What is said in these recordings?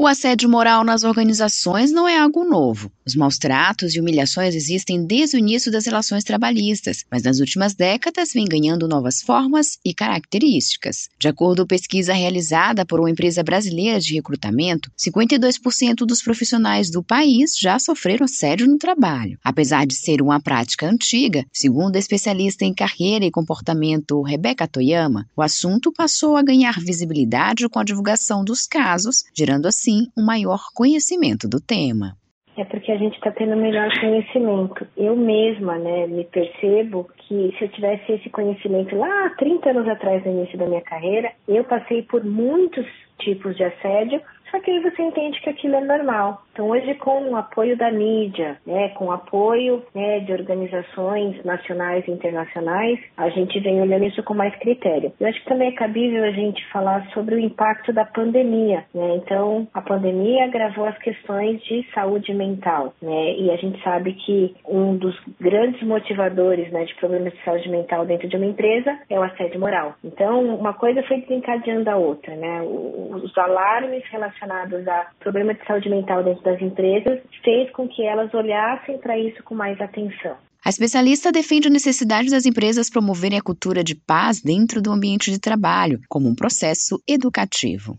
O assédio moral nas organizações não é algo novo. Os maus tratos e humilhações existem desde o início das relações trabalhistas, mas nas últimas décadas vem ganhando novas formas e características. De acordo com pesquisa realizada por uma empresa brasileira de recrutamento, 52% dos profissionais do país já sofreram assédio no trabalho. Apesar de ser uma prática antiga, segundo a especialista em carreira e comportamento Rebeca Toyama, o assunto passou a ganhar visibilidade com a divulgação dos casos, gerando assim assim um maior conhecimento do tema. É porque a gente está tendo melhor conhecimento. Eu mesma, né, me percebo que se eu tivesse esse conhecimento lá 30 anos atrás, no início da minha carreira, eu passei por muitos tipos de assédio só que aí você entende que aquilo é normal. Então, hoje, com o apoio da mídia, né, com o apoio né, de organizações nacionais e internacionais, a gente vem olhando isso com mais critério. Eu acho que também é cabível a gente falar sobre o impacto da pandemia. Né? Então, a pandemia agravou as questões de saúde mental. Né? E a gente sabe que um dos grandes motivadores né, de problemas de saúde mental dentro de uma empresa é o assédio moral. Então, uma coisa foi desencadeando a outra. Né? Os alarmes relacionados a problema de saúde mental dentro das empresas fez com que elas olhassem para isso com mais atenção. A especialista defende a necessidade das empresas promoverem a cultura de paz dentro do ambiente de trabalho, como um processo educativo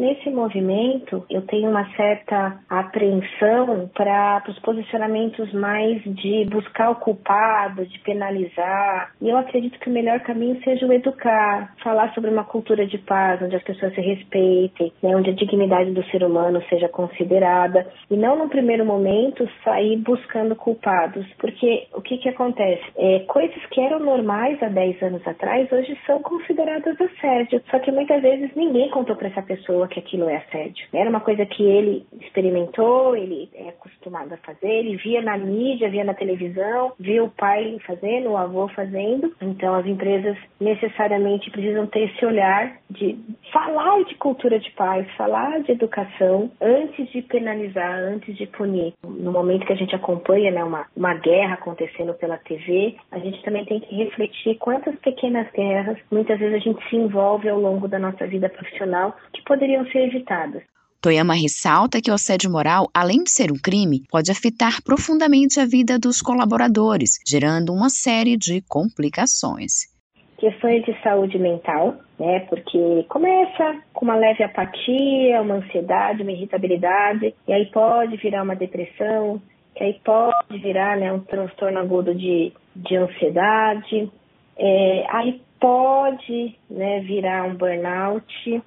nesse movimento eu tenho uma certa apreensão para os posicionamentos mais de buscar o culpado, de penalizar. E eu acredito que o melhor caminho seja o educar, falar sobre uma cultura de paz, onde as pessoas se respeitem, né, onde a dignidade do ser humano seja considerada e não no primeiro momento sair buscando culpados, porque o que que acontece? É, coisas que eram normais há 10 anos atrás hoje são consideradas assédio, só que muitas vezes ninguém contou para essa pessoa que aquilo é assédio. Era uma coisa que ele experimentou, ele é acostumado a fazer, ele via na mídia, via na televisão, via o pai fazendo, o avô fazendo. Então as empresas necessariamente precisam ter esse olhar de falar de cultura de paz, falar de educação antes de penalizar, antes de punir. No momento que a gente acompanha né, uma, uma guerra acontecendo pela TV, a gente também tem que refletir quantas pequenas guerras muitas vezes a gente se envolve ao longo da nossa vida profissional que poderiam ser evitadas. Toyama ressalta que o assédio moral, além de ser um crime, pode afetar profundamente a vida dos colaboradores, gerando uma série de complicações. Questões de saúde mental, né? Porque começa com uma leve apatia, uma ansiedade, uma irritabilidade, e aí pode virar uma depressão, que aí pode virar né, um transtorno agudo de, de ansiedade, é, aí pode né, virar um burnout,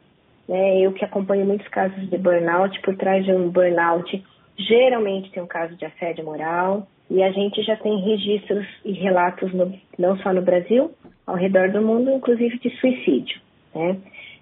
né? Eu que acompanho muitos casos de burnout, por trás de um burnout, geralmente tem um caso de assédio moral, e a gente já tem registros e relatos, no, não só no Brasil, ao redor do mundo, inclusive de suicídio. Né?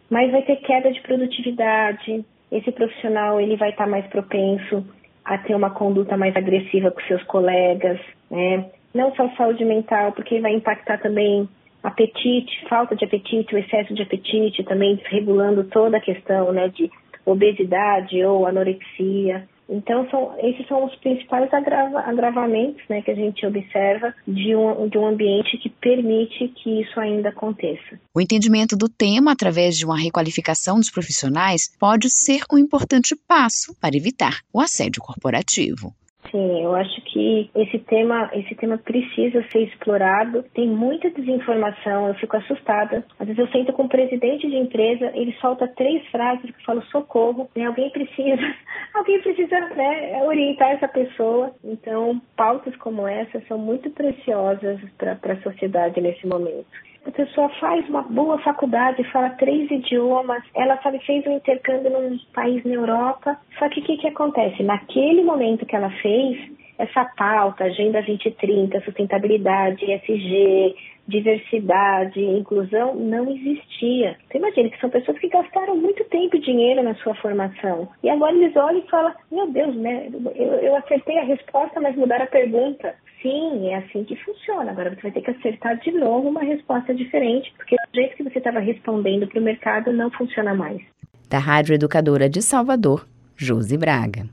Mas vai ter queda de produtividade, esse profissional ele vai estar mais propenso a ter uma conduta mais agressiva com seus colegas, né? não só saúde mental, porque vai impactar também apetite, falta de apetite, o excesso de apetite, também desregulando toda a questão né, de obesidade ou anorexia. Então, são, esses são os principais agrava, agravamentos né, que a gente observa de um, de um ambiente que permite que isso ainda aconteça. O entendimento do tema através de uma requalificação dos profissionais pode ser um importante passo para evitar o assédio corporativo. Sim, eu acho que esse tema, esse tema precisa ser explorado. Tem muita desinformação, eu fico assustada. Às vezes eu sento com o presidente de empresa, ele solta três frases que falam socorro, né? Alguém precisa, alguém precisa né, orientar essa pessoa. Então, pautas como essa são muito preciosas para a sociedade nesse momento a pessoa faz uma boa faculdade, fala três idiomas, ela sabe, fez um intercâmbio num país na Europa. Só que o que, que acontece? Naquele momento que ela fez, essa pauta, Agenda 2030, sustentabilidade, ESG, diversidade, inclusão, não existia. Você imagina que são pessoas que gastaram muito tempo e dinheiro na sua formação. E agora eles olham e falam, meu Deus, né? Eu, eu acertei a resposta, mas mudaram a pergunta. Sim, é assim que funciona. Agora você vai ter que acertar de novo uma resposta diferente, porque do jeito que você estava respondendo para o mercado não funciona mais. Da Rádio Educadora de Salvador, Josi Braga.